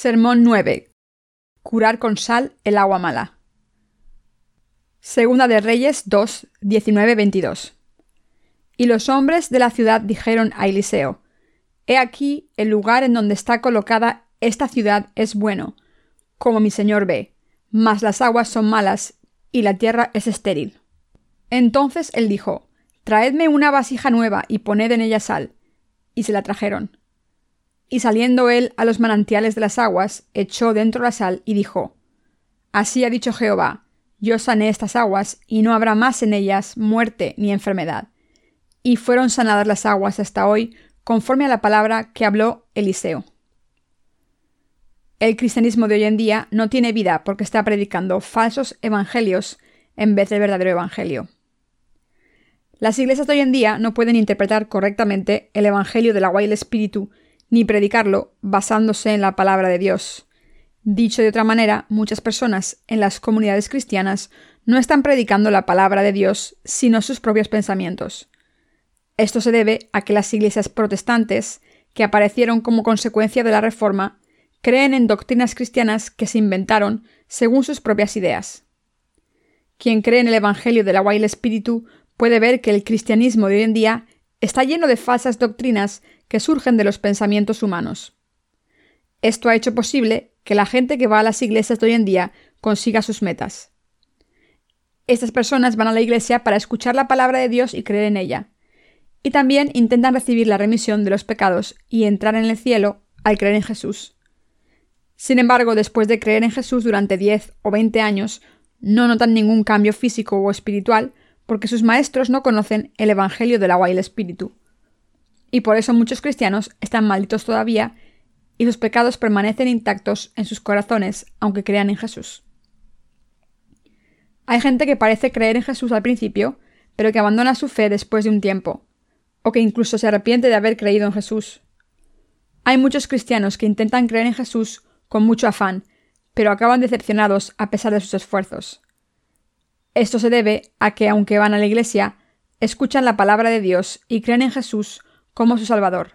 Sermón 9. Curar con sal el agua mala. Segunda de Reyes 2, 19, 22. Y los hombres de la ciudad dijeron a Eliseo, He aquí el lugar en donde está colocada esta ciudad es bueno, como mi señor ve, mas las aguas son malas y la tierra es estéril. Entonces él dijo, Traedme una vasija nueva y poned en ella sal. Y se la trajeron. Y saliendo él a los manantiales de las aguas, echó dentro la sal y dijo, Así ha dicho Jehová, yo sané estas aguas, y no habrá más en ellas muerte ni enfermedad. Y fueron sanadas las aguas hasta hoy, conforme a la palabra que habló Eliseo. El cristianismo de hoy en día no tiene vida porque está predicando falsos evangelios en vez del verdadero evangelio. Las iglesias de hoy en día no pueden interpretar correctamente el evangelio del agua y el espíritu ni predicarlo basándose en la palabra de Dios. Dicho de otra manera, muchas personas en las comunidades cristianas no están predicando la palabra de Dios, sino sus propios pensamientos. Esto se debe a que las iglesias protestantes, que aparecieron como consecuencia de la Reforma, creen en doctrinas cristianas que se inventaron según sus propias ideas. Quien cree en el Evangelio del agua y Espíritu puede ver que el cristianismo de hoy en día está lleno de falsas doctrinas que surgen de los pensamientos humanos. Esto ha hecho posible que la gente que va a las iglesias de hoy en día consiga sus metas. Estas personas van a la iglesia para escuchar la palabra de Dios y creer en ella. Y también intentan recibir la remisión de los pecados y entrar en el cielo al creer en Jesús. Sin embargo, después de creer en Jesús durante 10 o 20 años, no notan ningún cambio físico o espiritual porque sus maestros no conocen el Evangelio del agua y el Espíritu y por eso muchos cristianos están malditos todavía y sus pecados permanecen intactos en sus corazones aunque crean en Jesús. Hay gente que parece creer en Jesús al principio, pero que abandona su fe después de un tiempo, o que incluso se arrepiente de haber creído en Jesús. Hay muchos cristianos que intentan creer en Jesús con mucho afán, pero acaban decepcionados a pesar de sus esfuerzos. Esto se debe a que, aunque van a la iglesia, escuchan la palabra de Dios y creen en Jesús como su Salvador.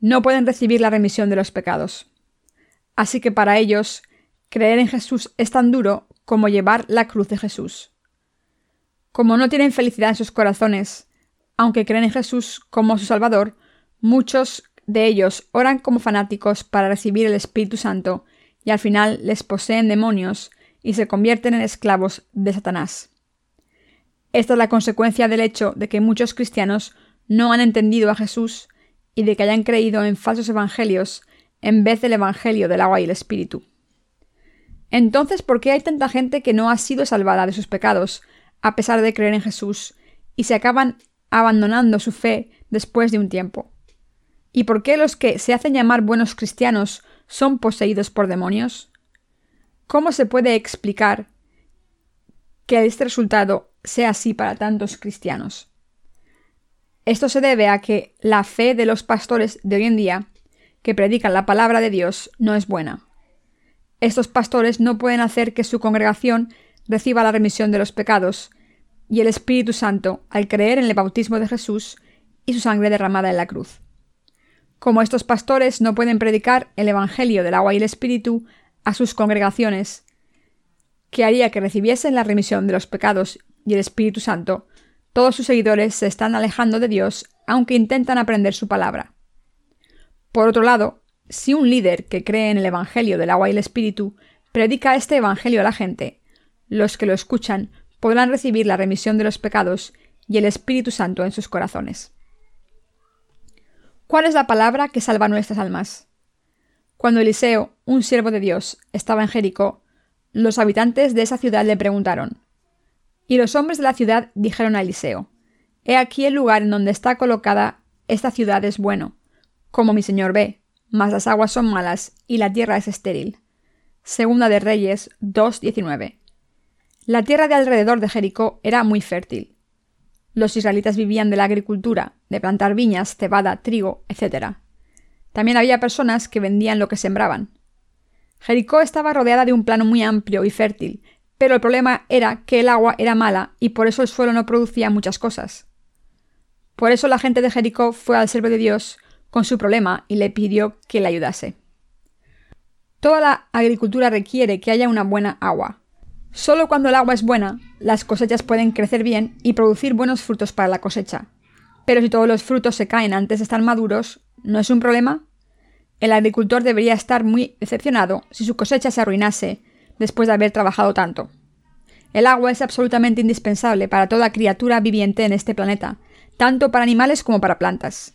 No pueden recibir la remisión de los pecados. Así que para ellos, creer en Jesús es tan duro como llevar la cruz de Jesús. Como no tienen felicidad en sus corazones, aunque creen en Jesús como su Salvador, muchos de ellos oran como fanáticos para recibir el Espíritu Santo y al final les poseen demonios y se convierten en esclavos de Satanás. Esta es la consecuencia del hecho de que muchos cristianos no han entendido a Jesús y de que hayan creído en falsos evangelios en vez del Evangelio del agua y el Espíritu. Entonces, ¿por qué hay tanta gente que no ha sido salvada de sus pecados, a pesar de creer en Jesús, y se acaban abandonando su fe después de un tiempo? ¿Y por qué los que se hacen llamar buenos cristianos son poseídos por demonios? ¿Cómo se puede explicar que este resultado sea así para tantos cristianos? Esto se debe a que la fe de los pastores de hoy en día, que predican la palabra de Dios, no es buena. Estos pastores no pueden hacer que su congregación reciba la remisión de los pecados y el Espíritu Santo al creer en el bautismo de Jesús y su sangre derramada en la cruz. Como estos pastores no pueden predicar el Evangelio del agua y el Espíritu a sus congregaciones, que haría que recibiesen la remisión de los pecados y el Espíritu Santo, todos sus seguidores se están alejando de Dios aunque intentan aprender su palabra. Por otro lado, si un líder que cree en el Evangelio del agua y el Espíritu predica este Evangelio a la gente, los que lo escuchan podrán recibir la remisión de los pecados y el Espíritu Santo en sus corazones. ¿Cuál es la palabra que salva nuestras almas? Cuando Eliseo, un siervo de Dios, estaba en Jericó, los habitantes de esa ciudad le preguntaron y los hombres de la ciudad dijeron a Eliseo, He aquí el lugar en donde está colocada esta ciudad es bueno, como mi señor ve, mas las aguas son malas y la tierra es estéril. Segunda de Reyes 2.19. La tierra de alrededor de Jericó era muy fértil. Los israelitas vivían de la agricultura, de plantar viñas, cebada, trigo, etc. También había personas que vendían lo que sembraban. Jericó estaba rodeada de un plano muy amplio y fértil, pero el problema era que el agua era mala y por eso el suelo no producía muchas cosas. Por eso la gente de Jericó fue al siervo de Dios con su problema y le pidió que le ayudase. Toda la agricultura requiere que haya una buena agua. Solo cuando el agua es buena, las cosechas pueden crecer bien y producir buenos frutos para la cosecha. Pero si todos los frutos se caen antes de estar maduros, ¿no es un problema? El agricultor debería estar muy decepcionado si su cosecha se arruinase después de haber trabajado tanto. El agua es absolutamente indispensable para toda criatura viviente en este planeta, tanto para animales como para plantas.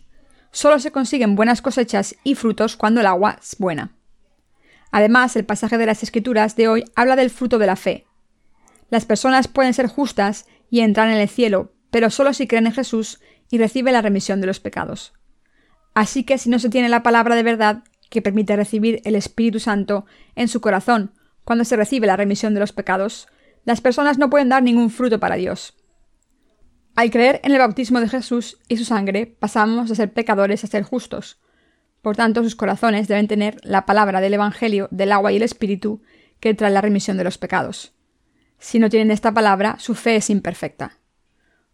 Solo se consiguen buenas cosechas y frutos cuando el agua es buena. Además, el pasaje de las Escrituras de hoy habla del fruto de la fe. Las personas pueden ser justas y entrar en el cielo, pero solo si creen en Jesús y reciben la remisión de los pecados. Así que si no se tiene la palabra de verdad que permite recibir el Espíritu Santo en su corazón cuando se recibe la remisión de los pecados, las personas no pueden dar ningún fruto para Dios. Al creer en el bautismo de Jesús y su sangre, pasamos de ser pecadores a ser justos, por tanto, sus corazones deben tener la palabra del Evangelio del agua y el Espíritu que trae la remisión de los pecados. Si no tienen esta palabra, su fe es imperfecta.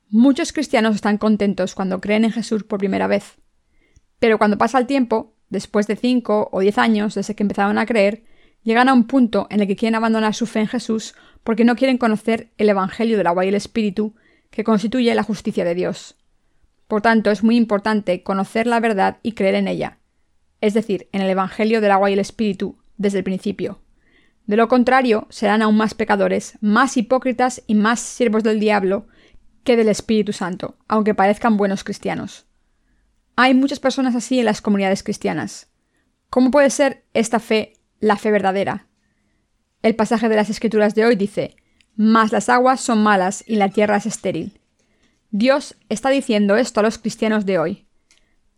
Muchos cristianos están contentos cuando creen en Jesús por primera vez. Pero cuando pasa el tiempo, después de cinco o diez años desde que empezaron a creer, llegan a un punto en el que quieren abandonar su fe en Jesús porque no quieren conocer el Evangelio del agua y el Espíritu, que constituye la justicia de Dios. Por tanto, es muy importante conocer la verdad y creer en ella, es decir, en el Evangelio del agua y el Espíritu, desde el principio. De lo contrario, serán aún más pecadores, más hipócritas y más siervos del diablo que del Espíritu Santo, aunque parezcan buenos cristianos. Hay muchas personas así en las comunidades cristianas. ¿Cómo puede ser esta fe la fe verdadera? El pasaje de las Escrituras de hoy dice, Mas las aguas son malas y la tierra es estéril. Dios está diciendo esto a los cristianos de hoy.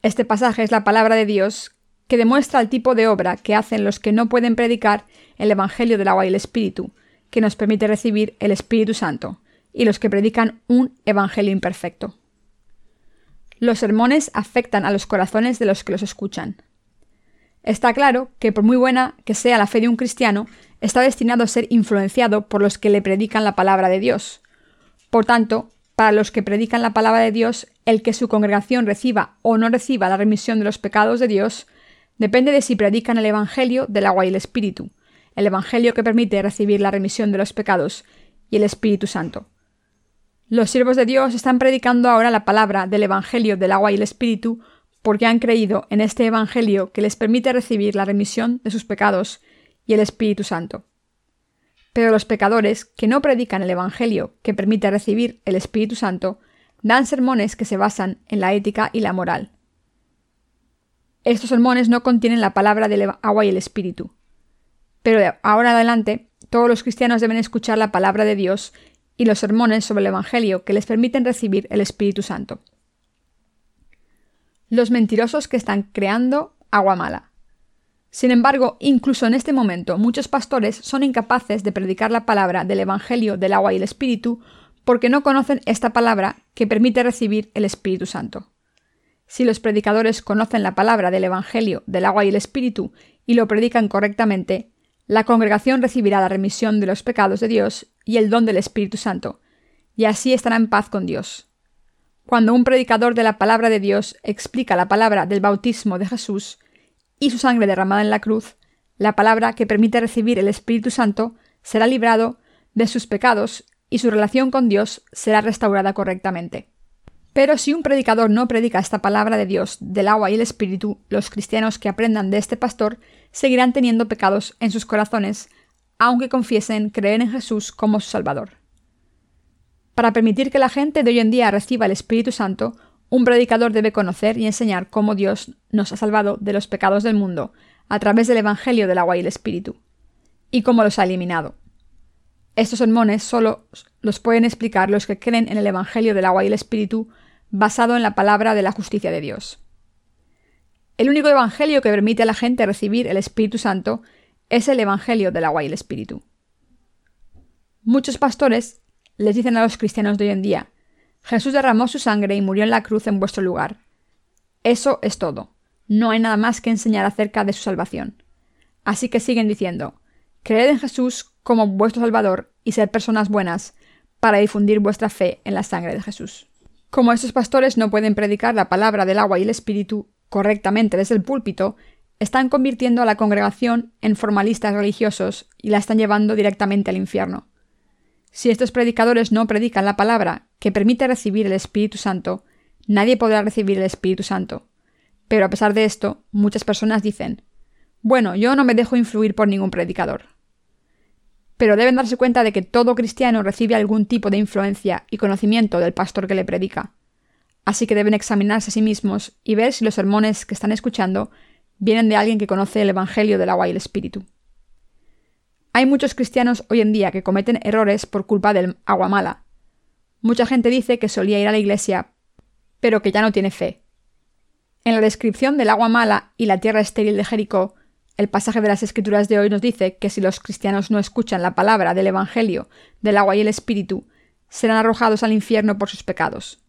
Este pasaje es la palabra de Dios que demuestra el tipo de obra que hacen los que no pueden predicar el Evangelio del agua y el Espíritu, que nos permite recibir el Espíritu Santo, y los que predican un Evangelio imperfecto. Los sermones afectan a los corazones de los que los escuchan. Está claro que por muy buena que sea la fe de un cristiano, está destinado a ser influenciado por los que le predican la palabra de Dios. Por tanto, para los que predican la palabra de Dios, el que su congregación reciba o no reciba la remisión de los pecados de Dios Depende de si predican el Evangelio del agua y el Espíritu, el Evangelio que permite recibir la remisión de los pecados y el Espíritu Santo. Los siervos de Dios están predicando ahora la palabra del Evangelio del agua y el Espíritu porque han creído en este Evangelio que les permite recibir la remisión de sus pecados y el Espíritu Santo. Pero los pecadores que no predican el Evangelio que permite recibir el Espíritu Santo dan sermones que se basan en la ética y la moral. Estos sermones no contienen la palabra del agua y el espíritu. Pero de ahora en adelante, todos los cristianos deben escuchar la palabra de Dios y los sermones sobre el Evangelio que les permiten recibir el Espíritu Santo. Los mentirosos que están creando agua mala. Sin embargo, incluso en este momento, muchos pastores son incapaces de predicar la palabra del Evangelio del agua y el Espíritu porque no conocen esta palabra que permite recibir el Espíritu Santo. Si los predicadores conocen la palabra del Evangelio del agua y el Espíritu y lo predican correctamente, la congregación recibirá la remisión de los pecados de Dios y el don del Espíritu Santo, y así estará en paz con Dios. Cuando un predicador de la palabra de Dios explica la palabra del bautismo de Jesús y su sangre derramada en la cruz, la palabra que permite recibir el Espíritu Santo será librado de sus pecados y su relación con Dios será restaurada correctamente. Pero si un predicador no predica esta palabra de Dios del agua y el espíritu, los cristianos que aprendan de este pastor seguirán teniendo pecados en sus corazones, aunque confiesen creer en Jesús como su Salvador. Para permitir que la gente de hoy en día reciba el Espíritu Santo, un predicador debe conocer y enseñar cómo Dios nos ha salvado de los pecados del mundo a través del Evangelio del agua y el Espíritu, y cómo los ha eliminado. Estos sermones solo los pueden explicar los que creen en el Evangelio del agua y el Espíritu basado en la palabra de la justicia de Dios. El único evangelio que permite a la gente recibir el Espíritu Santo es el evangelio del agua y el Espíritu. Muchos pastores les dicen a los cristianos de hoy en día, Jesús derramó su sangre y murió en la cruz en vuestro lugar. Eso es todo. No hay nada más que enseñar acerca de su salvación. Así que siguen diciendo, creed en Jesús como vuestro Salvador y ser personas buenas para difundir vuestra fe en la sangre de Jesús. Como estos pastores no pueden predicar la palabra del agua y el espíritu correctamente desde el púlpito, están convirtiendo a la congregación en formalistas religiosos y la están llevando directamente al infierno. Si estos predicadores no predican la palabra que permite recibir el Espíritu Santo, nadie podrá recibir el Espíritu Santo. Pero a pesar de esto, muchas personas dicen, bueno, yo no me dejo influir por ningún predicador. Pero deben darse cuenta de que todo cristiano recibe algún tipo de influencia y conocimiento del pastor que le predica. Así que deben examinarse a sí mismos y ver si los sermones que están escuchando vienen de alguien que conoce el Evangelio del agua y el Espíritu. Hay muchos cristianos hoy en día que cometen errores por culpa del agua mala. Mucha gente dice que solía ir a la iglesia, pero que ya no tiene fe. En la descripción del agua mala y la tierra estéril de Jericó, el pasaje de las Escrituras de hoy nos dice que si los cristianos no escuchan la palabra del Evangelio, del agua y el Espíritu, serán arrojados al infierno por sus pecados.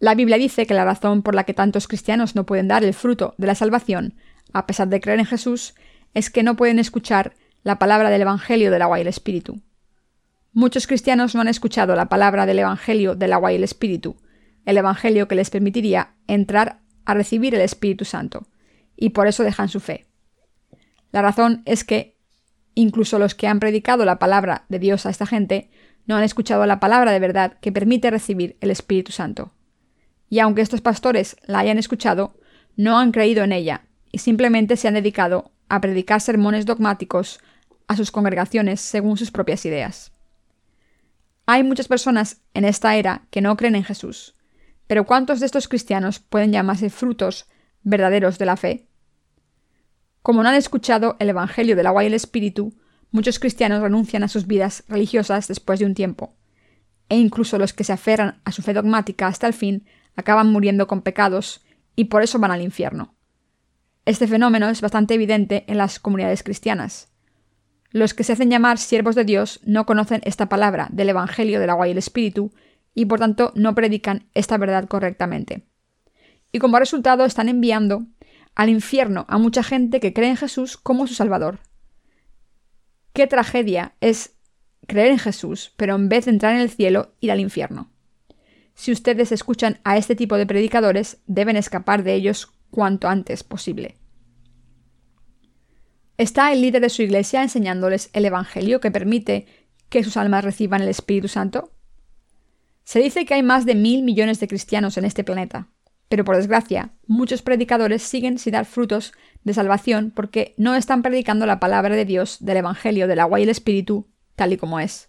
La Biblia dice que la razón por la que tantos cristianos no pueden dar el fruto de la salvación, a pesar de creer en Jesús, es que no pueden escuchar la palabra del Evangelio del agua y el Espíritu. Muchos cristianos no han escuchado la palabra del Evangelio del agua y el Espíritu, el Evangelio que les permitiría entrar a recibir el Espíritu Santo, y por eso dejan su fe. La razón es que incluso los que han predicado la palabra de Dios a esta gente no han escuchado la palabra de verdad que permite recibir el Espíritu Santo y aunque estos pastores la hayan escuchado, no han creído en ella y simplemente se han dedicado a predicar sermones dogmáticos a sus congregaciones según sus propias ideas. Hay muchas personas en esta era que no creen en Jesús, pero ¿cuántos de estos cristianos pueden llamarse frutos verdaderos de la fe? Como no han escuchado el Evangelio del agua y el Espíritu, muchos cristianos renuncian a sus vidas religiosas después de un tiempo, e incluso los que se aferran a su fe dogmática hasta el fin acaban muriendo con pecados y por eso van al infierno. Este fenómeno es bastante evidente en las comunidades cristianas. Los que se hacen llamar siervos de Dios no conocen esta palabra del Evangelio del agua y el Espíritu y por tanto no predican esta verdad correctamente. Y como resultado están enviando al infierno a mucha gente que cree en Jesús como su Salvador. Qué tragedia es creer en Jesús, pero en vez de entrar en el cielo, ir al infierno. Si ustedes escuchan a este tipo de predicadores, deben escapar de ellos cuanto antes posible. ¿Está el líder de su iglesia enseñándoles el Evangelio que permite que sus almas reciban el Espíritu Santo? Se dice que hay más de mil millones de cristianos en este planeta, pero por desgracia, muchos predicadores siguen sin dar frutos de salvación porque no están predicando la palabra de Dios del Evangelio del agua y el Espíritu tal y como es.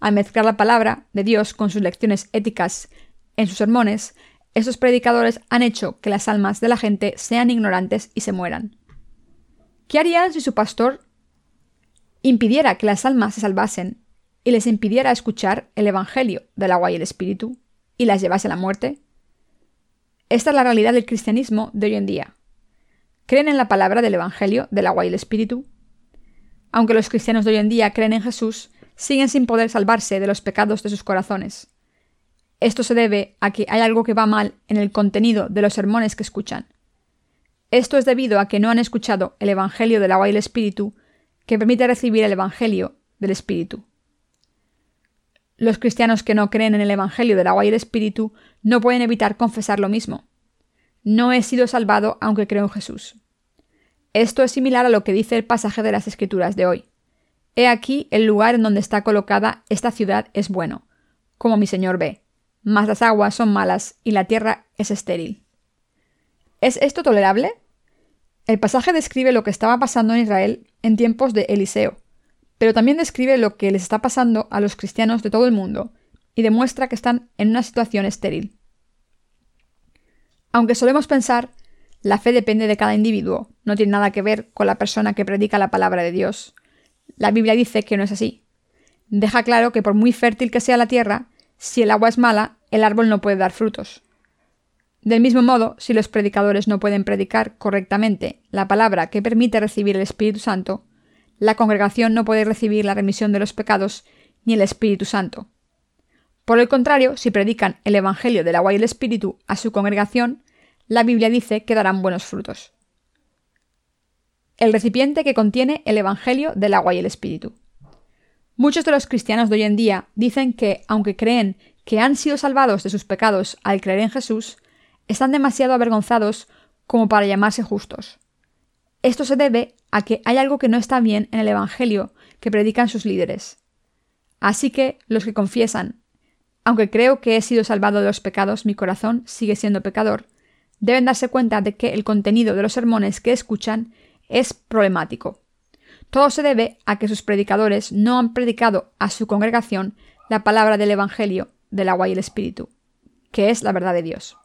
Al mezclar la palabra de Dios con sus lecciones éticas en sus sermones, estos predicadores han hecho que las almas de la gente sean ignorantes y se mueran. ¿Qué harían si su pastor impidiera que las almas se salvasen y les impidiera escuchar el Evangelio del agua y el Espíritu y las llevase a la muerte? Esta es la realidad del cristianismo de hoy en día. ¿Creen en la palabra del Evangelio del agua y el Espíritu? Aunque los cristianos de hoy en día creen en Jesús, siguen sin poder salvarse de los pecados de sus corazones. Esto se debe a que hay algo que va mal en el contenido de los sermones que escuchan. Esto es debido a que no han escuchado el Evangelio del agua y el Espíritu, que permite recibir el Evangelio del Espíritu. Los cristianos que no creen en el Evangelio del agua y el Espíritu no pueden evitar confesar lo mismo. No he sido salvado aunque creo en Jesús. Esto es similar a lo que dice el pasaje de las Escrituras de hoy. He aquí el lugar en donde está colocada esta ciudad es bueno, como mi señor ve, mas las aguas son malas y la tierra es estéril. ¿Es esto tolerable? El pasaje describe lo que estaba pasando en Israel en tiempos de Eliseo, pero también describe lo que les está pasando a los cristianos de todo el mundo y demuestra que están en una situación estéril. Aunque solemos pensar, la fe depende de cada individuo, no tiene nada que ver con la persona que predica la palabra de Dios. La Biblia dice que no es así. Deja claro que por muy fértil que sea la tierra, si el agua es mala, el árbol no puede dar frutos. Del mismo modo, si los predicadores no pueden predicar correctamente la palabra que permite recibir el Espíritu Santo, la congregación no puede recibir la remisión de los pecados ni el Espíritu Santo. Por el contrario, si predican el Evangelio del agua y el Espíritu a su congregación, la Biblia dice que darán buenos frutos el recipiente que contiene el Evangelio del agua y el Espíritu. Muchos de los cristianos de hoy en día dicen que, aunque creen que han sido salvados de sus pecados al creer en Jesús, están demasiado avergonzados como para llamarse justos. Esto se debe a que hay algo que no está bien en el Evangelio que predican sus líderes. Así que los que confiesan, aunque creo que he sido salvado de los pecados, mi corazón sigue siendo pecador, deben darse cuenta de que el contenido de los sermones que escuchan es problemático. Todo se debe a que sus predicadores no han predicado a su congregación la palabra del Evangelio del agua y el Espíritu, que es la verdad de Dios.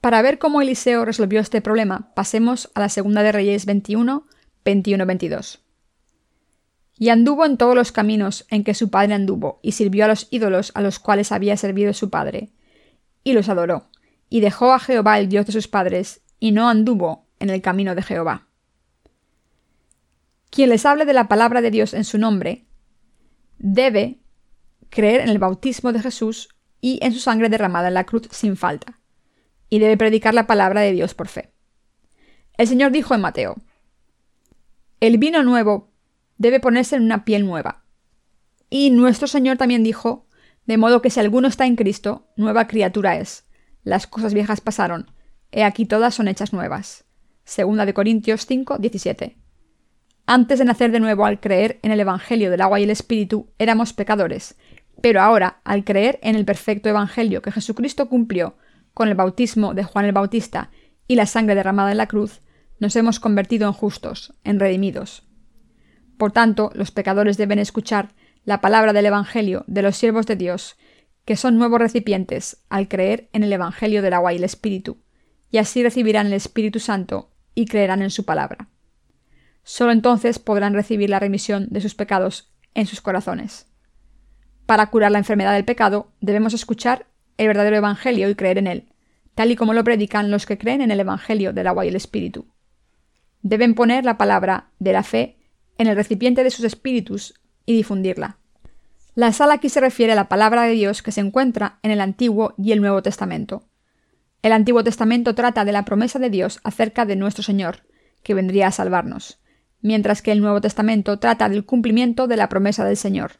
Para ver cómo Eliseo resolvió este problema, pasemos a la segunda de Reyes 21, 21-22. Y anduvo en todos los caminos en que su padre anduvo, y sirvió a los ídolos a los cuales había servido su padre, y los adoró, y dejó a Jehová el Dios de sus padres, y no anduvo en el camino de Jehová. Quien les hable de la palabra de Dios en su nombre, debe creer en el bautismo de Jesús y en su sangre derramada en la cruz sin falta, y debe predicar la palabra de Dios por fe. El Señor dijo en Mateo, El vino nuevo debe ponerse en una piel nueva. Y nuestro Señor también dijo, de modo que si alguno está en Cristo, nueva criatura es. Las cosas viejas pasaron, he aquí todas son hechas nuevas. Segunda de Corintios 5, 17. Antes de nacer de nuevo al creer en el Evangelio del agua y el Espíritu, éramos pecadores, pero ahora, al creer en el perfecto Evangelio que Jesucristo cumplió con el bautismo de Juan el Bautista y la sangre derramada en la cruz, nos hemos convertido en justos, en redimidos. Por tanto, los pecadores deben escuchar la palabra del Evangelio de los siervos de Dios, que son nuevos recipientes al creer en el Evangelio del agua y el Espíritu, y así recibirán el Espíritu Santo y creerán en su palabra. Solo entonces podrán recibir la remisión de sus pecados en sus corazones. Para curar la enfermedad del pecado, debemos escuchar el verdadero Evangelio y creer en él, tal y como lo predican los que creen en el Evangelio del agua y el Espíritu. Deben poner la palabra de la fe en el recipiente de sus espíritus y difundirla. La sal aquí se refiere a la palabra de Dios que se encuentra en el Antiguo y el Nuevo Testamento. El Antiguo Testamento trata de la promesa de Dios acerca de nuestro Señor, que vendría a salvarnos, mientras que el Nuevo Testamento trata del cumplimiento de la promesa del Señor.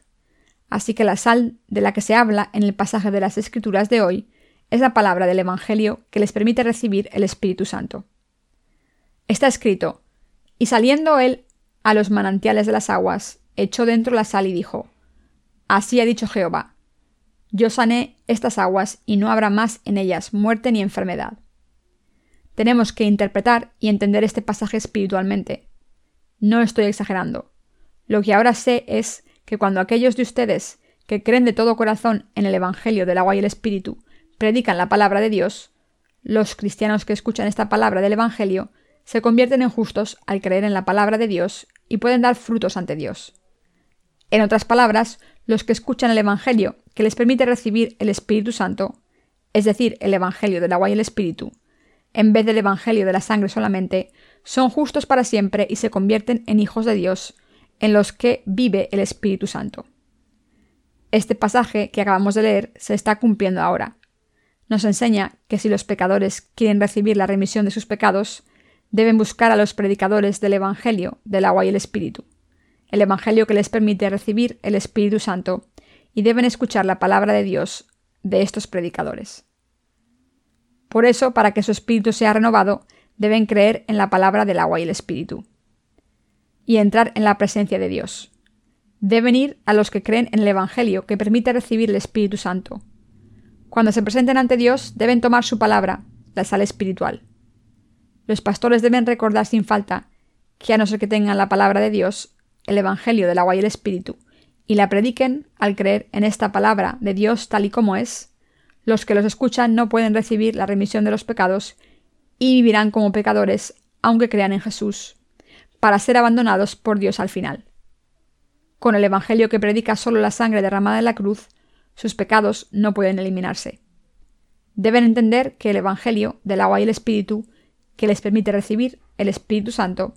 Así que la sal de la que se habla en el pasaje de las Escrituras de hoy es la palabra del Evangelio que les permite recibir el Espíritu Santo. Está escrito, y saliendo él a los manantiales de las aguas, echó dentro la sal y dijo, Así ha dicho Jehová, yo sané estas aguas y no habrá más en ellas muerte ni enfermedad. Tenemos que interpretar y entender este pasaje espiritualmente. No estoy exagerando. Lo que ahora sé es que cuando aquellos de ustedes que creen de todo corazón en el Evangelio del agua y el Espíritu predican la palabra de Dios, los cristianos que escuchan esta palabra del Evangelio se convierten en justos al creer en la palabra de Dios y pueden dar frutos ante Dios. En otras palabras, los que escuchan el Evangelio, que les permite recibir el Espíritu Santo, es decir, el Evangelio del agua y el Espíritu, en vez del Evangelio de la sangre solamente, son justos para siempre y se convierten en hijos de Dios, en los que vive el Espíritu Santo. Este pasaje que acabamos de leer se está cumpliendo ahora. Nos enseña que si los pecadores quieren recibir la remisión de sus pecados, deben buscar a los predicadores del Evangelio del agua y el Espíritu, el Evangelio que les permite recibir el Espíritu Santo, y deben escuchar la palabra de Dios de estos predicadores. Por eso, para que su espíritu sea renovado, deben creer en la palabra del agua y el Espíritu, y entrar en la presencia de Dios. Deben ir a los que creen en el Evangelio que permite recibir el Espíritu Santo. Cuando se presenten ante Dios, deben tomar su palabra, la sal espiritual. Los pastores deben recordar sin falta que a no ser que tengan la palabra de Dios, el Evangelio del agua y el Espíritu, y la prediquen al creer en esta palabra de Dios tal y como es, los que los escuchan no pueden recibir la remisión de los pecados y vivirán como pecadores aunque crean en Jesús, para ser abandonados por Dios al final. Con el Evangelio que predica solo la sangre derramada en la cruz, sus pecados no pueden eliminarse. Deben entender que el Evangelio del agua y el Espíritu que les permite recibir el Espíritu Santo,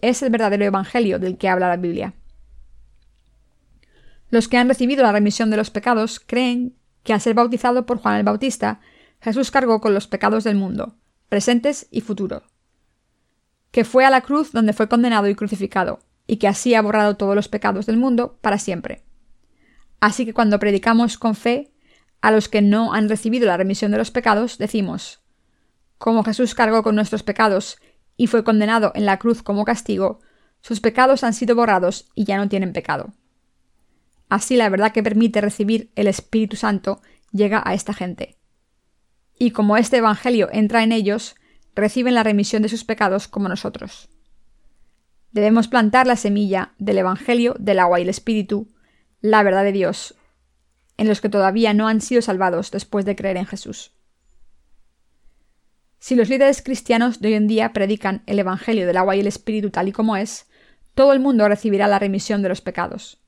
es el verdadero Evangelio del que habla la Biblia. Los que han recibido la remisión de los pecados creen que al ser bautizado por Juan el Bautista, Jesús cargó con los pecados del mundo, presentes y futuros, que fue a la cruz donde fue condenado y crucificado, y que así ha borrado todos los pecados del mundo para siempre. Así que cuando predicamos con fe a los que no han recibido la remisión de los pecados, decimos, como Jesús cargó con nuestros pecados y fue condenado en la cruz como castigo, sus pecados han sido borrados y ya no tienen pecado. Así la verdad que permite recibir el Espíritu Santo llega a esta gente. Y como este Evangelio entra en ellos, reciben la remisión de sus pecados como nosotros. Debemos plantar la semilla del Evangelio del agua y el Espíritu, la verdad de Dios, en los que todavía no han sido salvados después de creer en Jesús. Si los líderes cristianos de hoy en día predican el Evangelio del agua y el Espíritu tal y como es, todo el mundo recibirá la remisión de los pecados.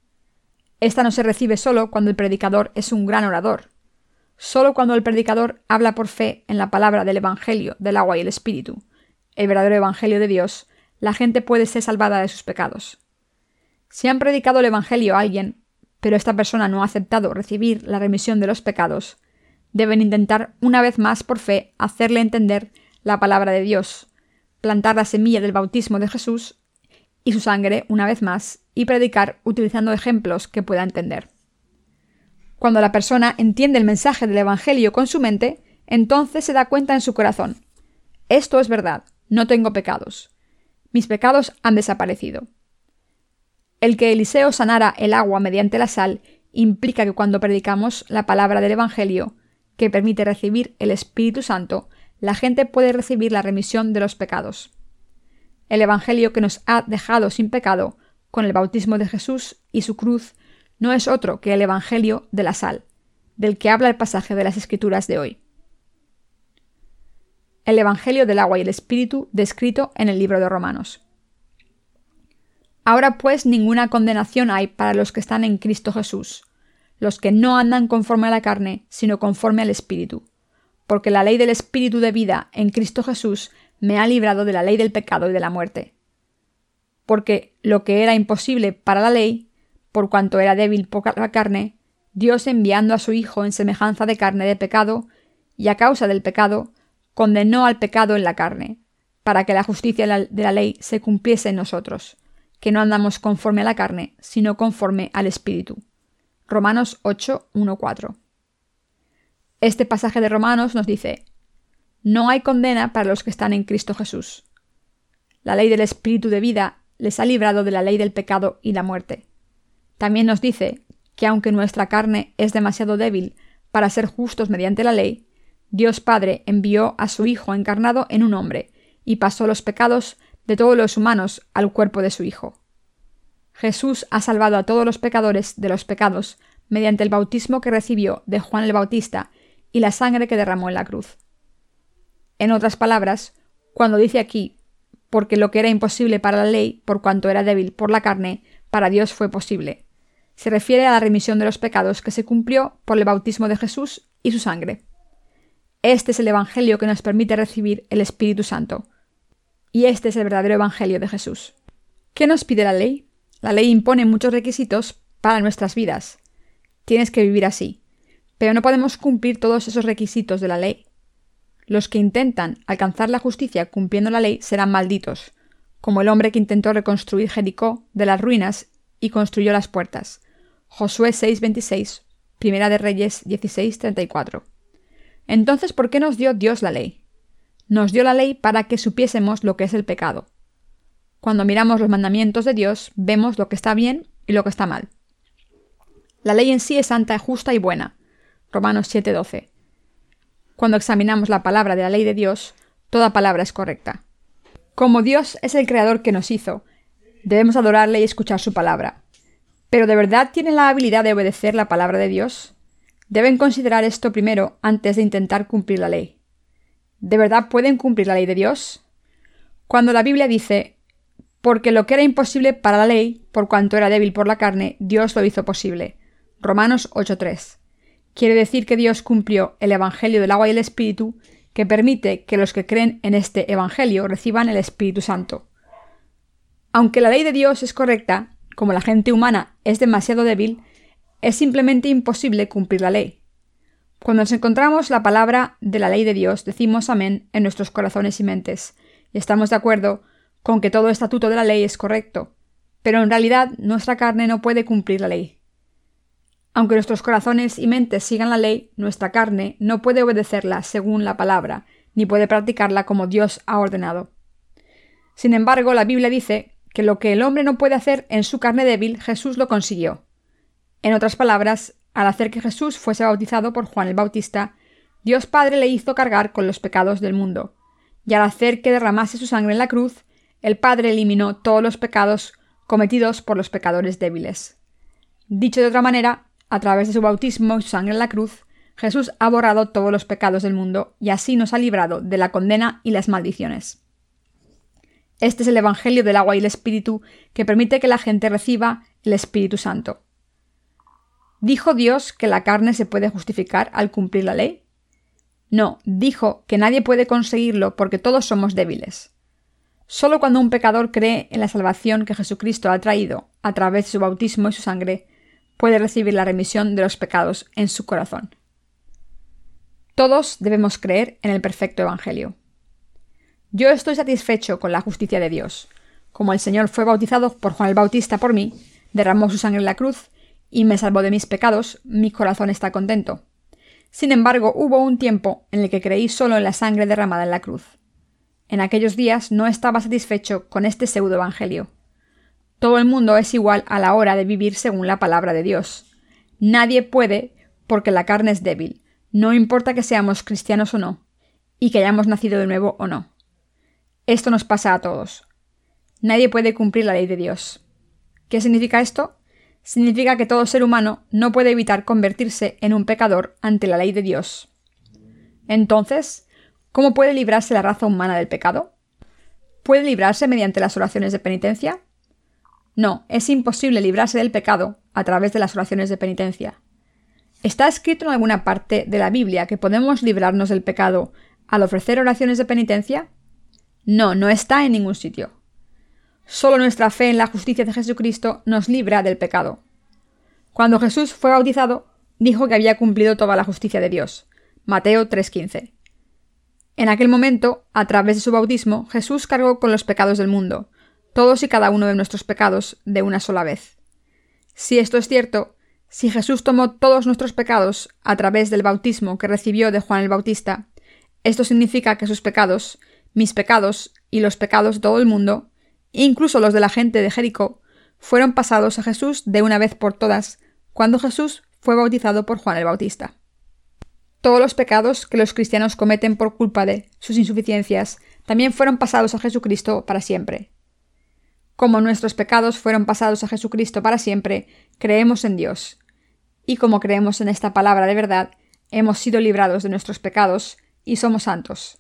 Esta no se recibe solo cuando el predicador es un gran orador, solo cuando el predicador habla por fe en la palabra del Evangelio del agua y el Espíritu, el verdadero Evangelio de Dios, la gente puede ser salvada de sus pecados. Si han predicado el Evangelio a alguien, pero esta persona no ha aceptado recibir la remisión de los pecados, deben intentar una vez más por fe hacerle entender la palabra de Dios, plantar la semilla del bautismo de Jesús y su sangre una vez más y predicar utilizando ejemplos que pueda entender. Cuando la persona entiende el mensaje del Evangelio con su mente, entonces se da cuenta en su corazón. Esto es verdad, no tengo pecados. Mis pecados han desaparecido. El que Eliseo sanara el agua mediante la sal implica que cuando predicamos la palabra del Evangelio, que permite recibir el Espíritu Santo, la gente puede recibir la remisión de los pecados. El Evangelio que nos ha dejado sin pecado, con el bautismo de Jesús y su cruz, no es otro que el Evangelio de la sal, del que habla el pasaje de las Escrituras de hoy. El Evangelio del agua y el Espíritu descrito en el libro de Romanos. Ahora pues ninguna condenación hay para los que están en Cristo Jesús, los que no andan conforme a la carne, sino conforme al Espíritu. Porque la ley del Espíritu de vida en Cristo Jesús me ha librado de la ley del pecado y de la muerte. Porque lo que era imposible para la ley, por cuanto era débil por la carne, Dios enviando a su Hijo en semejanza de carne de pecado, y a causa del pecado, condenó al pecado en la carne, para que la justicia de la ley se cumpliese en nosotros, que no andamos conforme a la carne, sino conforme al Espíritu. Romanos 8, 1, 4. Este pasaje de Romanos nos dice, No hay condena para los que están en Cristo Jesús. La ley del Espíritu de vida les ha librado de la ley del pecado y la muerte. También nos dice que aunque nuestra carne es demasiado débil para ser justos mediante la ley, Dios Padre envió a su Hijo encarnado en un hombre y pasó los pecados de todos los humanos al cuerpo de su Hijo. Jesús ha salvado a todos los pecadores de los pecados mediante el bautismo que recibió de Juan el Bautista y la sangre que derramó en la cruz. En otras palabras, cuando dice aquí, porque lo que era imposible para la ley, por cuanto era débil por la carne, para Dios fue posible, se refiere a la remisión de los pecados que se cumplió por el bautismo de Jesús y su sangre. Este es el Evangelio que nos permite recibir el Espíritu Santo. Y este es el verdadero Evangelio de Jesús. ¿Qué nos pide la ley? La ley impone muchos requisitos para nuestras vidas. Tienes que vivir así. Pero no podemos cumplir todos esos requisitos de la ley. Los que intentan alcanzar la justicia cumpliendo la ley serán malditos, como el hombre que intentó reconstruir Jericó de las ruinas y construyó las puertas. Josué 6:26, Primera de Reyes 16:34. Entonces, ¿por qué nos dio Dios la ley? Nos dio la ley para que supiésemos lo que es el pecado. Cuando miramos los mandamientos de Dios, vemos lo que está bien y lo que está mal. La ley en sí es santa, justa y buena. Romanos 7:12. Cuando examinamos la palabra de la ley de Dios, toda palabra es correcta. Como Dios es el creador que nos hizo, debemos adorarle y escuchar su palabra. Pero ¿de verdad tienen la habilidad de obedecer la palabra de Dios? Deben considerar esto primero antes de intentar cumplir la ley. ¿De verdad pueden cumplir la ley de Dios? Cuando la Biblia dice porque lo que era imposible para la ley, por cuanto era débil por la carne, Dios lo hizo posible. Romanos 8.3. Quiere decir que Dios cumplió el Evangelio del agua y el Espíritu, que permite que los que creen en este Evangelio reciban el Espíritu Santo. Aunque la ley de Dios es correcta, como la gente humana es demasiado débil, es simplemente imposible cumplir la ley. Cuando nos encontramos la palabra de la ley de Dios, decimos amén en nuestros corazones y mentes, y estamos de acuerdo con que todo estatuto de la ley es correcto, pero en realidad nuestra carne no puede cumplir la ley. Aunque nuestros corazones y mentes sigan la ley, nuestra carne no puede obedecerla según la palabra, ni puede practicarla como Dios ha ordenado. Sin embargo, la Biblia dice que lo que el hombre no puede hacer en su carne débil, Jesús lo consiguió. En otras palabras, al hacer que Jesús fuese bautizado por Juan el Bautista, Dios Padre le hizo cargar con los pecados del mundo, y al hacer que derramase su sangre en la cruz, el Padre eliminó todos los pecados cometidos por los pecadores débiles. Dicho de otra manera, a través de su bautismo y su sangre en la cruz, Jesús ha borrado todos los pecados del mundo y así nos ha librado de la condena y las maldiciones. Este es el Evangelio del agua y el Espíritu que permite que la gente reciba el Espíritu Santo. ¿Dijo Dios que la carne se puede justificar al cumplir la ley? No, dijo que nadie puede conseguirlo porque todos somos débiles. Solo cuando un pecador cree en la salvación que Jesucristo ha traído a través de su bautismo y su sangre, puede recibir la remisión de los pecados en su corazón. Todos debemos creer en el perfecto Evangelio. Yo estoy satisfecho con la justicia de Dios. Como el Señor fue bautizado por Juan el Bautista por mí, derramó su sangre en la cruz y me salvó de mis pecados, mi corazón está contento. Sin embargo, hubo un tiempo en el que creí solo en la sangre derramada en la cruz. En aquellos días no estaba satisfecho con este pseudo evangelio. Todo el mundo es igual a la hora de vivir según la palabra de Dios. Nadie puede porque la carne es débil, no importa que seamos cristianos o no, y que hayamos nacido de nuevo o no. Esto nos pasa a todos. Nadie puede cumplir la ley de Dios. ¿Qué significa esto? significa que todo ser humano no puede evitar convertirse en un pecador ante la ley de Dios. Entonces, ¿cómo puede librarse la raza humana del pecado? ¿Puede librarse mediante las oraciones de penitencia? No, es imposible librarse del pecado a través de las oraciones de penitencia. ¿Está escrito en alguna parte de la Biblia que podemos librarnos del pecado al ofrecer oraciones de penitencia? No, no está en ningún sitio. Solo nuestra fe en la justicia de Jesucristo nos libra del pecado. Cuando Jesús fue bautizado, dijo que había cumplido toda la justicia de Dios. Mateo 3:15. En aquel momento, a través de su bautismo, Jesús cargó con los pecados del mundo, todos y cada uno de nuestros pecados, de una sola vez. Si esto es cierto, si Jesús tomó todos nuestros pecados a través del bautismo que recibió de Juan el Bautista, esto significa que sus pecados, mis pecados y los pecados de todo el mundo, incluso los de la gente de Jericó, fueron pasados a Jesús de una vez por todas, cuando Jesús fue bautizado por Juan el Bautista. Todos los pecados que los cristianos cometen por culpa de sus insuficiencias también fueron pasados a Jesucristo para siempre. Como nuestros pecados fueron pasados a Jesucristo para siempre, creemos en Dios. Y como creemos en esta palabra de verdad, hemos sido librados de nuestros pecados y somos santos.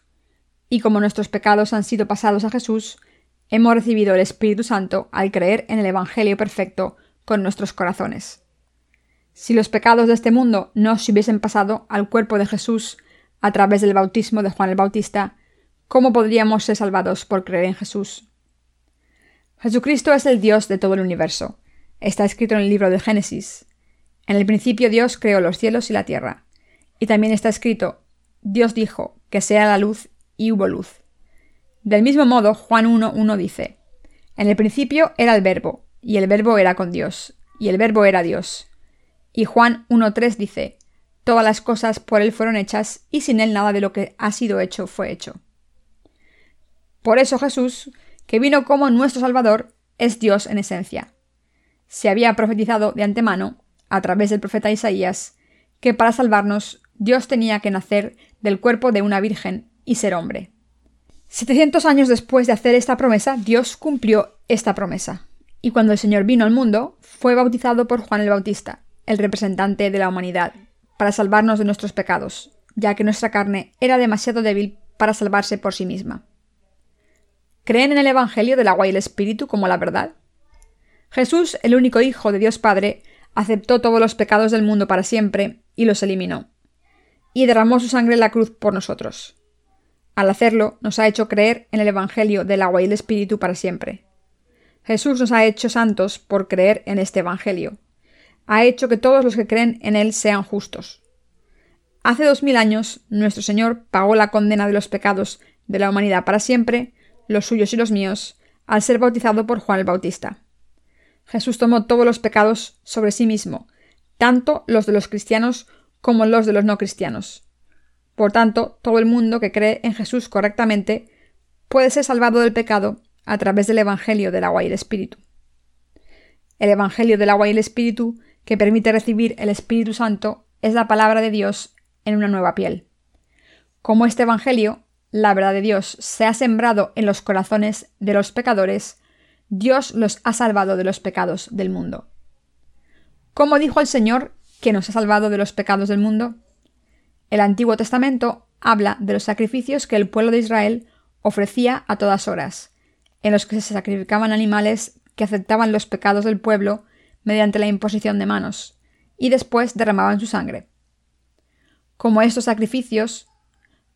Y como nuestros pecados han sido pasados a Jesús, hemos recibido el Espíritu Santo al creer en el Evangelio perfecto con nuestros corazones. Si los pecados de este mundo no se hubiesen pasado al cuerpo de Jesús a través del bautismo de Juan el Bautista, ¿cómo podríamos ser salvados por creer en Jesús? Jesucristo es el Dios de todo el universo. Está escrito en el libro de Génesis. En el principio Dios creó los cielos y la tierra. Y también está escrito, Dios dijo, que sea la luz y hubo luz. Del mismo modo, Juan 1.1 dice, En el principio era el verbo, y el verbo era con Dios, y el verbo era Dios. Y Juan 1.3 dice, Todas las cosas por él fueron hechas, y sin él nada de lo que ha sido hecho fue hecho. Por eso Jesús, que vino como nuestro Salvador, es Dios en esencia. Se había profetizado de antemano, a través del profeta Isaías, que para salvarnos Dios tenía que nacer del cuerpo de una virgen y ser hombre. 700 años después de hacer esta promesa, Dios cumplió esta promesa. Y cuando el Señor vino al mundo, fue bautizado por Juan el Bautista, el representante de la humanidad, para salvarnos de nuestros pecados, ya que nuestra carne era demasiado débil para salvarse por sí misma. ¿Creen en el Evangelio del agua y el Espíritu como la verdad? Jesús, el único Hijo de Dios Padre, aceptó todos los pecados del mundo para siempre y los eliminó, y derramó su sangre en la cruz por nosotros. Al hacerlo, nos ha hecho creer en el Evangelio del agua y el Espíritu para siempre. Jesús nos ha hecho santos por creer en este Evangelio. Ha hecho que todos los que creen en él sean justos. Hace dos mil años, nuestro Señor pagó la condena de los pecados de la humanidad para siempre, los suyos y los míos, al ser bautizado por Juan el Bautista. Jesús tomó todos los pecados sobre sí mismo, tanto los de los cristianos como los de los no cristianos. Por tanto, todo el mundo que cree en Jesús correctamente puede ser salvado del pecado a través del Evangelio del agua y el Espíritu. El Evangelio del agua y el Espíritu, que permite recibir el Espíritu Santo, es la palabra de Dios en una nueva piel. Como este Evangelio, la verdad de Dios, se ha sembrado en los corazones de los pecadores, Dios los ha salvado de los pecados del mundo. ¿Cómo dijo el Señor que nos ha salvado de los pecados del mundo? El Antiguo Testamento habla de los sacrificios que el pueblo de Israel ofrecía a todas horas, en los que se sacrificaban animales que aceptaban los pecados del pueblo mediante la imposición de manos, y después derramaban su sangre. Como estos sacrificios,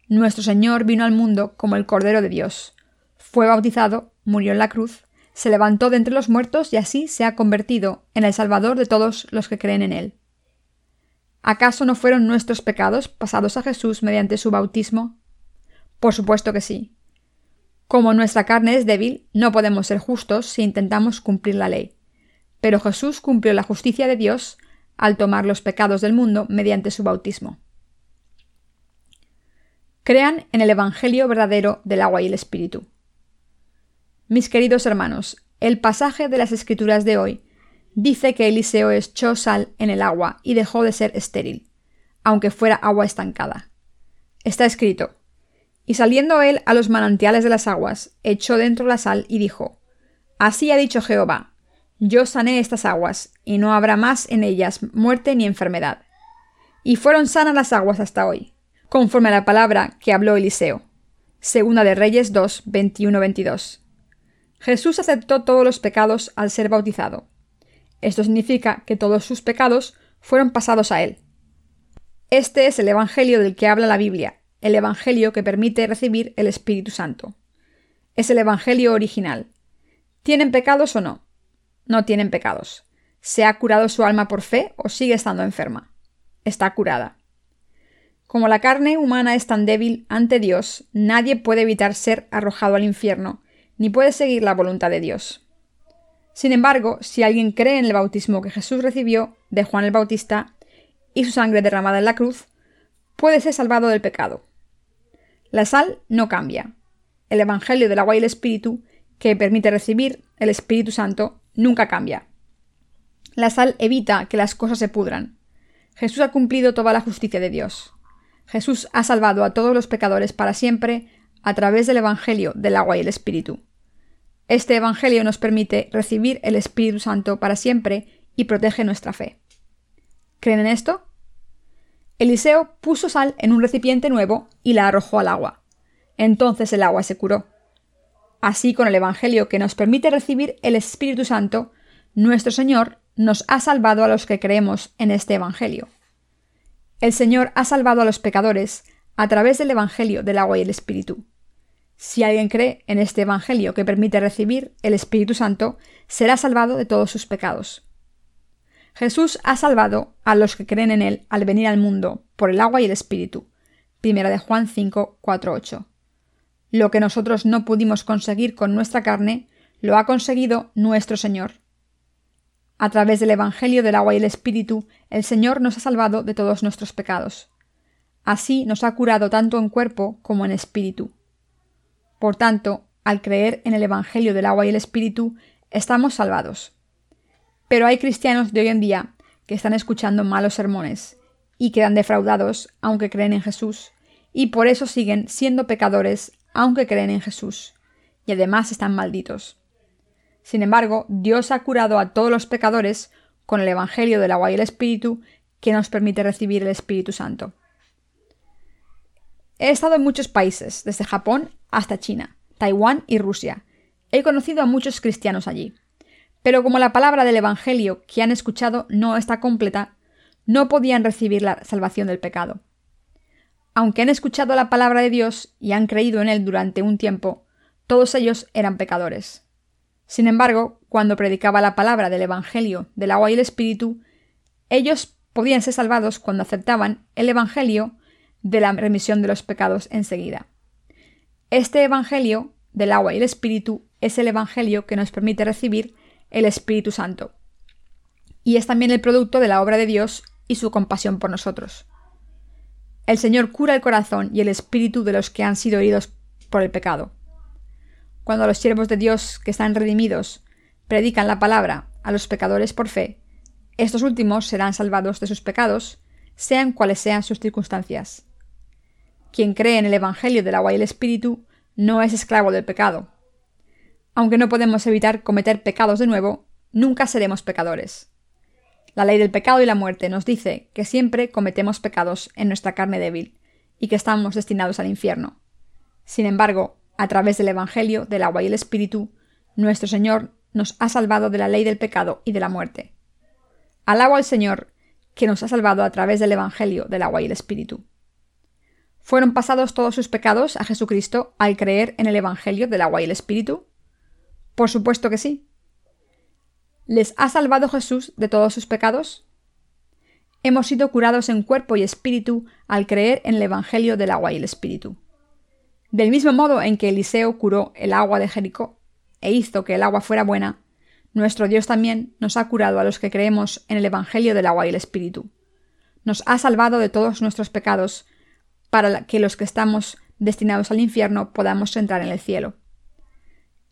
nuestro Señor vino al mundo como el Cordero de Dios. Fue bautizado, murió en la cruz, se levantó de entre los muertos y así se ha convertido en el Salvador de todos los que creen en Él. ¿Acaso no fueron nuestros pecados pasados a Jesús mediante su bautismo? Por supuesto que sí. Como nuestra carne es débil, no podemos ser justos si intentamos cumplir la ley. Pero Jesús cumplió la justicia de Dios al tomar los pecados del mundo mediante su bautismo. Crean en el Evangelio verdadero del agua y el Espíritu. Mis queridos hermanos, el pasaje de las Escrituras de hoy dice que Eliseo echó sal en el agua y dejó de ser estéril, aunque fuera agua estancada. Está escrito, y saliendo él a los manantiales de las aguas, echó dentro la sal y dijo, Así ha dicho Jehová, yo sané estas aguas, y no habrá más en ellas muerte ni enfermedad. Y fueron sanas las aguas hasta hoy, conforme a la palabra que habló Eliseo. Segunda de Reyes 2, 21-22. Jesús aceptó todos los pecados al ser bautizado. Esto significa que todos sus pecados fueron pasados a él. Este es el Evangelio del que habla la Biblia, el Evangelio que permite recibir el Espíritu Santo. Es el Evangelio original. ¿Tienen pecados o no? No tienen pecados. ¿Se ha curado su alma por fe o sigue estando enferma? Está curada. Como la carne humana es tan débil ante Dios, nadie puede evitar ser arrojado al infierno, ni puede seguir la voluntad de Dios. Sin embargo, si alguien cree en el bautismo que Jesús recibió de Juan el Bautista y su sangre derramada en la cruz, puede ser salvado del pecado. La sal no cambia. El Evangelio del agua y el Espíritu, que permite recibir el Espíritu Santo, nunca cambia. La sal evita que las cosas se pudran. Jesús ha cumplido toda la justicia de Dios. Jesús ha salvado a todos los pecadores para siempre a través del Evangelio del agua y el Espíritu. Este Evangelio nos permite recibir el Espíritu Santo para siempre y protege nuestra fe. ¿Creen en esto? Eliseo puso sal en un recipiente nuevo y la arrojó al agua. Entonces el agua se curó. Así con el Evangelio que nos permite recibir el Espíritu Santo, nuestro Señor nos ha salvado a los que creemos en este Evangelio. El Señor ha salvado a los pecadores a través del Evangelio del agua y el Espíritu. Si alguien cree en este Evangelio que permite recibir el Espíritu Santo, será salvado de todos sus pecados. Jesús ha salvado a los que creen en Él al venir al mundo por el agua y el Espíritu. Primera de Juan 5, 4, 8. Lo que nosotros no pudimos conseguir con nuestra carne, lo ha conseguido nuestro Señor. A través del Evangelio del agua y el Espíritu, el Señor nos ha salvado de todos nuestros pecados. Así nos ha curado tanto en cuerpo como en espíritu. Por tanto, al creer en el Evangelio del agua y el Espíritu, estamos salvados. Pero hay cristianos de hoy en día que están escuchando malos sermones y quedan defraudados aunque creen en Jesús, y por eso siguen siendo pecadores aunque creen en Jesús, y además están malditos. Sin embargo, Dios ha curado a todos los pecadores con el Evangelio del agua y el Espíritu que nos permite recibir el Espíritu Santo. He estado en muchos países, desde Japón hasta China, Taiwán y Rusia. He conocido a muchos cristianos allí. Pero como la palabra del Evangelio que han escuchado no está completa, no podían recibir la salvación del pecado. Aunque han escuchado la palabra de Dios y han creído en él durante un tiempo, todos ellos eran pecadores. Sin embargo, cuando predicaba la palabra del Evangelio del agua y el Espíritu, ellos podían ser salvados cuando aceptaban el Evangelio de la remisión de los pecados enseguida. Este Evangelio del agua y el Espíritu es el Evangelio que nos permite recibir el Espíritu Santo. Y es también el producto de la obra de Dios y su compasión por nosotros. El Señor cura el corazón y el espíritu de los que han sido heridos por el pecado. Cuando los siervos de Dios que están redimidos predican la palabra a los pecadores por fe, estos últimos serán salvados de sus pecados, sean cuales sean sus circunstancias. Quien cree en el Evangelio del agua y el Espíritu no es esclavo del pecado. Aunque no podemos evitar cometer pecados de nuevo, nunca seremos pecadores. La ley del pecado y la muerte nos dice que siempre cometemos pecados en nuestra carne débil y que estamos destinados al infierno. Sin embargo, a través del Evangelio, del agua y el Espíritu, nuestro Señor nos ha salvado de la ley del pecado y de la muerte. Alabo al Señor, que nos ha salvado a través del Evangelio, del agua y el Espíritu. ¿Fueron pasados todos sus pecados a Jesucristo al creer en el Evangelio del agua y el Espíritu? Por supuesto que sí. ¿Les ha salvado Jesús de todos sus pecados? Hemos sido curados en cuerpo y espíritu al creer en el Evangelio del agua y el Espíritu. Del mismo modo en que Eliseo curó el agua de Jericó e hizo que el agua fuera buena, nuestro Dios también nos ha curado a los que creemos en el Evangelio del agua y el Espíritu. Nos ha salvado de todos nuestros pecados para que los que estamos destinados al infierno podamos entrar en el cielo.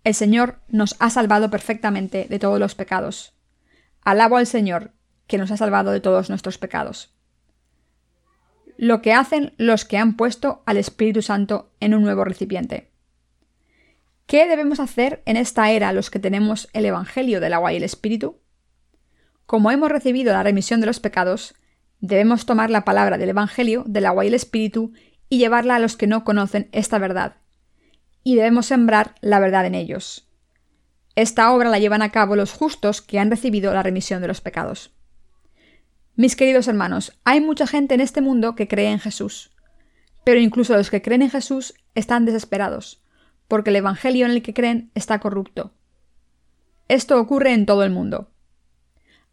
El Señor nos ha salvado perfectamente de todos los pecados. Alabo al Señor, que nos ha salvado de todos nuestros pecados. Lo que hacen los que han puesto al Espíritu Santo en un nuevo recipiente. ¿Qué debemos hacer en esta era los que tenemos el Evangelio del agua y el Espíritu? Como hemos recibido la remisión de los pecados, debemos tomar la palabra del Evangelio del agua y el Espíritu y llevarla a los que no conocen esta verdad y debemos sembrar la verdad en ellos. Esta obra la llevan a cabo los justos que han recibido la remisión de los pecados. Mis queridos hermanos, hay mucha gente en este mundo que cree en Jesús, pero incluso los que creen en Jesús están desesperados, porque el Evangelio en el que creen está corrupto. Esto ocurre en todo el mundo.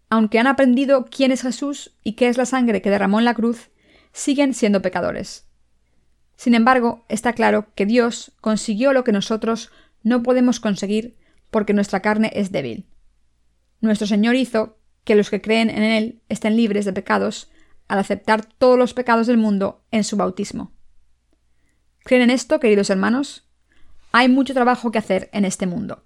Aunque han aprendido quién es Jesús y qué es la sangre que derramó en la cruz, siguen siendo pecadores. Sin embargo, está claro que Dios consiguió lo que nosotros no podemos conseguir porque nuestra carne es débil. Nuestro Señor hizo que los que creen en Él estén libres de pecados al aceptar todos los pecados del mundo en su bautismo. ¿Creen en esto, queridos hermanos? Hay mucho trabajo que hacer en este mundo.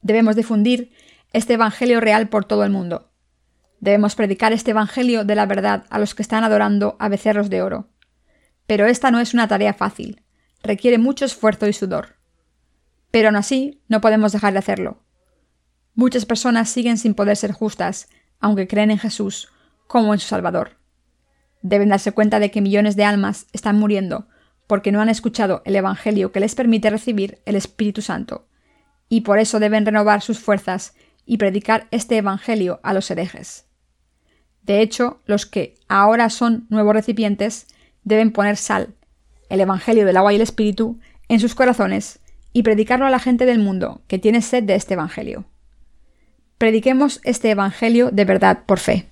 Debemos difundir este Evangelio real por todo el mundo. Debemos predicar este Evangelio de la verdad a los que están adorando a becerros de oro pero esta no es una tarea fácil, requiere mucho esfuerzo y sudor. Pero aún así, no podemos dejar de hacerlo. Muchas personas siguen sin poder ser justas, aunque creen en Jesús como en su Salvador. Deben darse cuenta de que millones de almas están muriendo porque no han escuchado el Evangelio que les permite recibir el Espíritu Santo, y por eso deben renovar sus fuerzas y predicar este Evangelio a los herejes. De hecho, los que ahora son nuevos recipientes deben poner sal, el Evangelio del agua y el Espíritu, en sus corazones y predicarlo a la gente del mundo que tiene sed de este Evangelio. Prediquemos este Evangelio de verdad por fe.